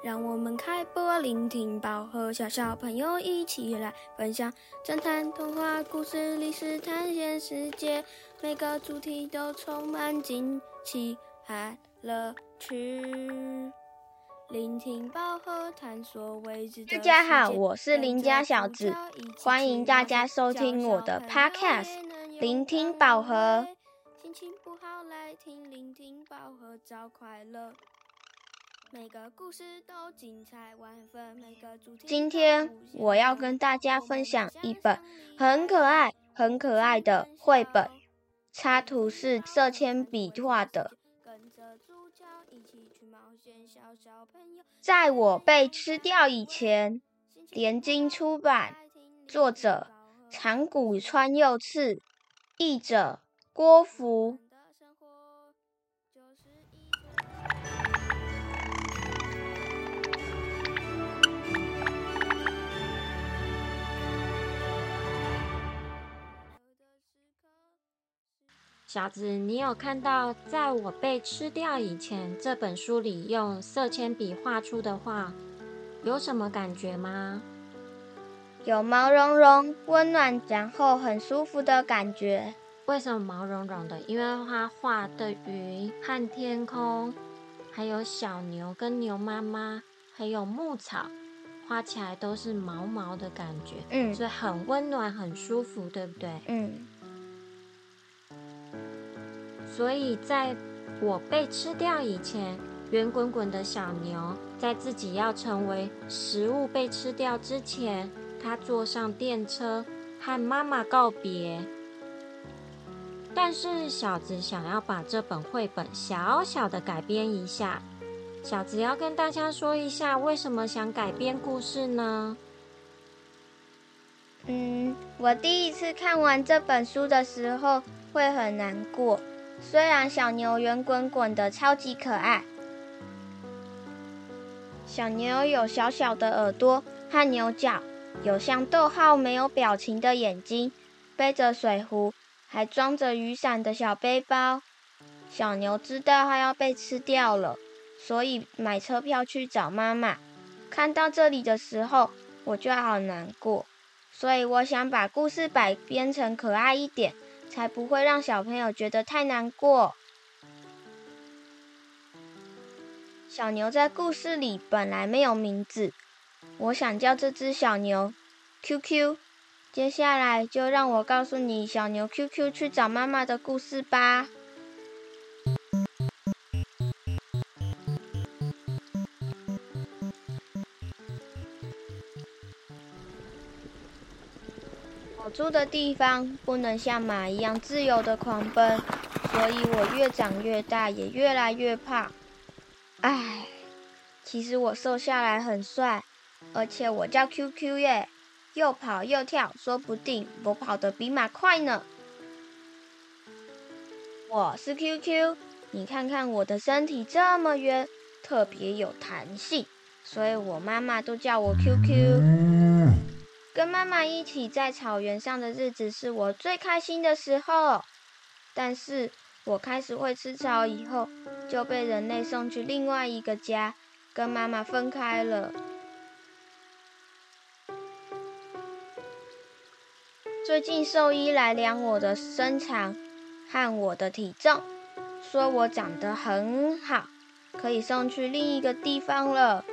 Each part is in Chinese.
让我们开播聆听宝和小小朋友一起来分享侦探童话故事、历史探险世界，每个主题都充满惊奇和乐趣。聆听宝和探索未知的大家好，我是邻家小子，欢迎大家收听我的 Podcast《聆听宝盒》。心情不好来听聆听宝盒找快乐。每个故事都精彩万分，每个主题。今天我要跟大家分享一本很可爱、很可爱的绘本，插图是色铅笔画的。跟着主角一起去冒险，小小朋友在我被吃掉以前，联经出版，作者长谷川佑次，译者郭福。小子，你有看到在我被吃掉以前这本书里用色铅笔画出的画，有什么感觉吗？有毛茸茸、温暖，然后很舒服的感觉。为什么毛茸茸的？因为他画的云和天空，还有小牛跟牛妈妈，还有牧草，画起来都是毛毛的感觉。嗯，所以很温暖、很舒服，对不对？嗯。所以，在我被吃掉以前，圆滚滚的小牛在自己要成为食物被吃掉之前，它坐上电车和妈妈告别。但是，小子想要把这本绘本小小的改编一下。小子要跟大家说一下，为什么想改编故事呢？嗯，我第一次看完这本书的时候会很难过。虽然小牛圆滚滚的超级可爱，小牛有小小的耳朵和牛角，有像逗号没有表情的眼睛，背着水壶，还装着雨伞的小背包。小牛知道它要被吃掉了，所以买车票去找妈妈。看到这里的时候，我就好难过，所以我想把故事改编成可爱一点。才不会让小朋友觉得太难过。小牛在故事里本来没有名字，我想叫这只小牛 QQ。接下来就让我告诉你小牛 QQ 去找妈妈的故事吧。我住的地方不能像马一样自由的狂奔，所以我越长越大，也越来越胖。唉，其实我瘦下来很帅，而且我叫 QQ 耶，又跑又跳，说不定我跑得比马快呢。我是 QQ，你看看我的身体这么圆，特别有弹性，所以我妈妈都叫我 QQ。跟妈妈一起在草原上的日子是我最开心的时候，但是我开始会吃草以后，就被人类送去另外一个家，跟妈妈分开了。最近兽医来量我的身长和我的体重，说我长得很好，可以送去另一个地方了。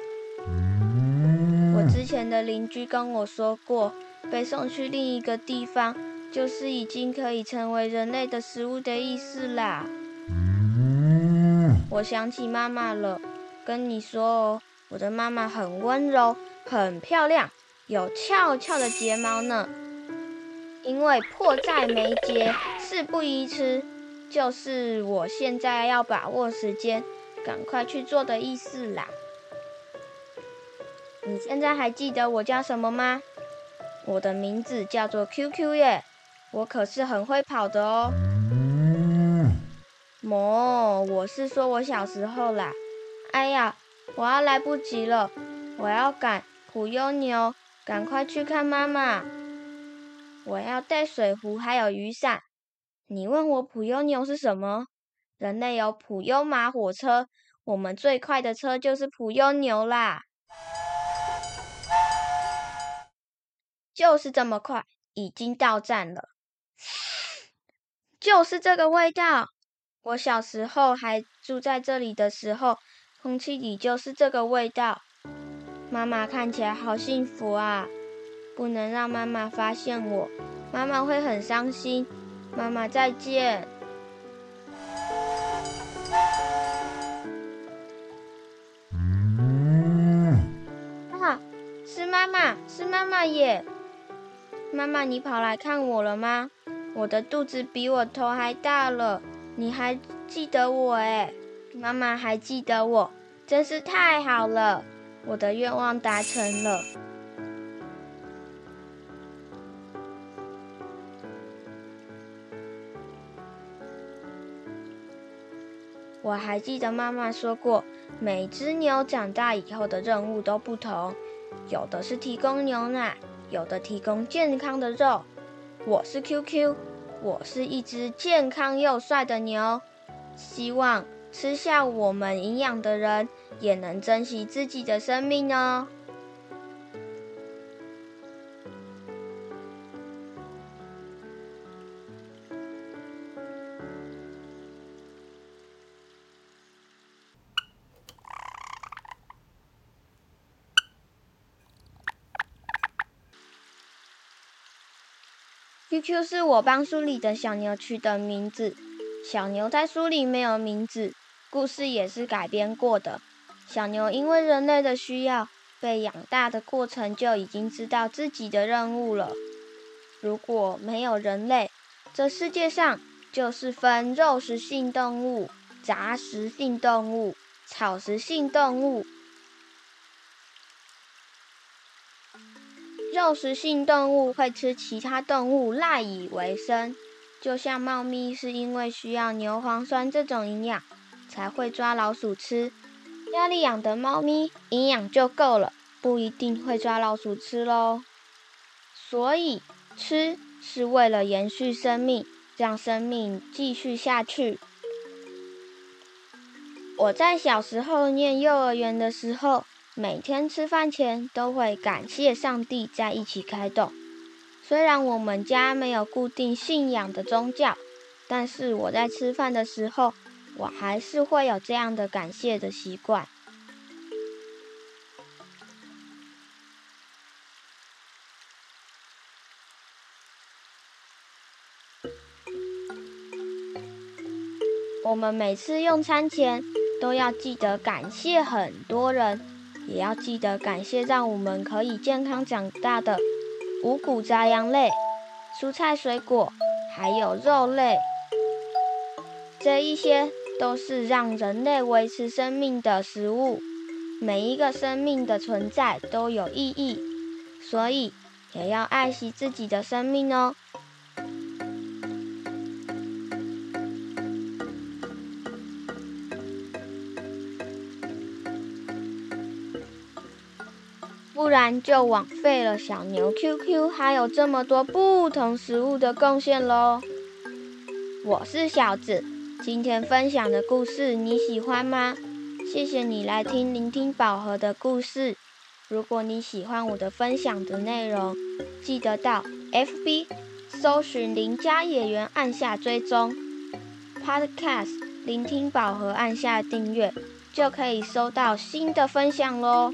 之前的邻居跟我说过，被送去另一个地方，就是已经可以成为人类的食物的意思啦。我想起妈妈了，跟你说哦，我的妈妈很温柔，很漂亮，有翘翘的睫毛呢。因为迫在眉睫，事不宜迟，就是我现在要把握时间，赶快去做的意思啦。你现在还记得我叫什么吗？我的名字叫做 QQ 耶，我可是很会跑的哦。哞，我是说我小时候啦。哎呀，我要来不及了，我要赶普悠牛，赶快去看妈妈。我要带水壶还有雨伞。你问我普悠牛是什么？人类有普悠马火车，我们最快的车就是普悠牛啦，就是这么快，已经到站了。就是这个味道。我小时候还住在这里的时候，空气里就是这个味道。妈妈看起来好幸福啊！不能让妈妈发现我，妈妈会很伤心。妈妈再见。啊，是妈妈，是妈妈耶！妈妈，你跑来看我了吗？我的肚子比我头还大了。你还记得我哎，妈妈还记得我，真是太好了！我的愿望达成了。我还记得妈妈说过，每只牛长大以后的任务都不同，有的是提供牛奶，有的提供健康的肉。我是 QQ。我是一只健康又帅的牛，希望吃下我们营养的人也能珍惜自己的生命哦。QQ 是我帮书里的小牛取的名字。小牛在书里没有名字，故事也是改编过的。小牛因为人类的需要，被养大的过程就已经知道自己的任务了。如果没有人类，这世界上就是分肉食性动物、杂食性动物、草食性动物。肉食性动物会吃其他动物赖以为生，就像猫咪是因为需要牛磺酸这种营养，才会抓老鼠吃。家里养的猫咪营养就够了，不一定会抓老鼠吃喽。所以吃是为了延续生命，让生命继续下去。我在小时候念幼儿园的时候。每天吃饭前都会感谢上帝，在一起开动。虽然我们家没有固定信仰的宗教，但是我在吃饭的时候，我还是会有这样的感谢的习惯。我们每次用餐前都要记得感谢很多人。也要记得感谢让我们可以健康长大的五谷杂粮类、蔬菜水果，还有肉类。这一些都是让人类维持生命的食物。每一个生命的存在都有意义，所以也要爱惜自己的生命哦。不然就枉费了小牛 QQ 还有这么多不同食物的贡献喽。我是小子，今天分享的故事你喜欢吗？谢谢你来听聆听宝盒的故事。如果你喜欢我的分享的内容，记得到 FB 搜寻邻家野园，按下追踪 Podcast 聆听宝盒，按下订阅，就可以收到新的分享喽。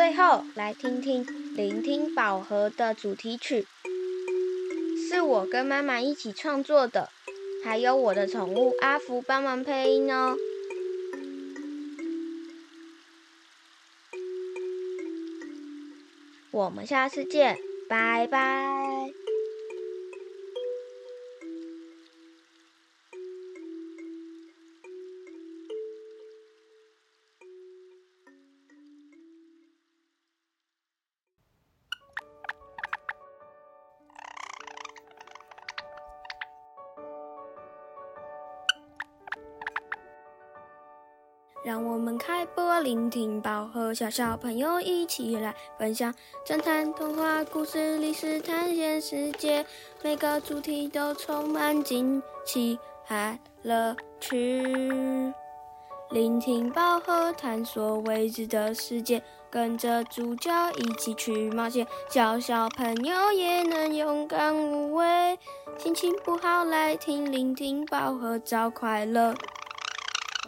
最后来听听《聆听宝盒》的主题曲，是我跟妈妈一起创作的，还有我的宠物阿福帮忙配音哦。我们下次见，拜拜。让我们开播聆听宝和小小朋友一起来分享侦探童话故事、历史探险世界，每个主题都充满惊奇和乐趣。聆听宝和探索未知的世界，跟着主角一起去冒险，小小朋友也能勇敢无畏。心情不好来听，聆听宝和找快乐。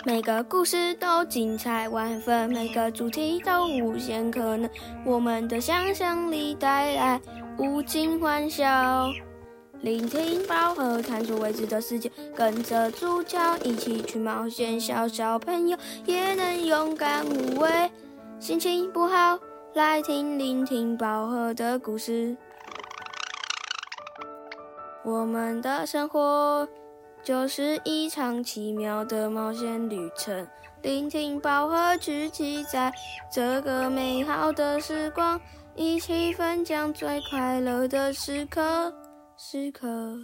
每个故事都精彩万分，每个主题都无限可能。我们的想象力带来无尽欢笑，聆听宝盒，探索未知的世界，跟着主角一起去冒险。小小朋友也能勇敢无畏。心情不好，来听聆听宝盒的故事。我们的生活。就是一场奇妙的冒险旅程，聆听宝盒聚集在这个美好的时光，一起分享最快乐的时刻，时刻。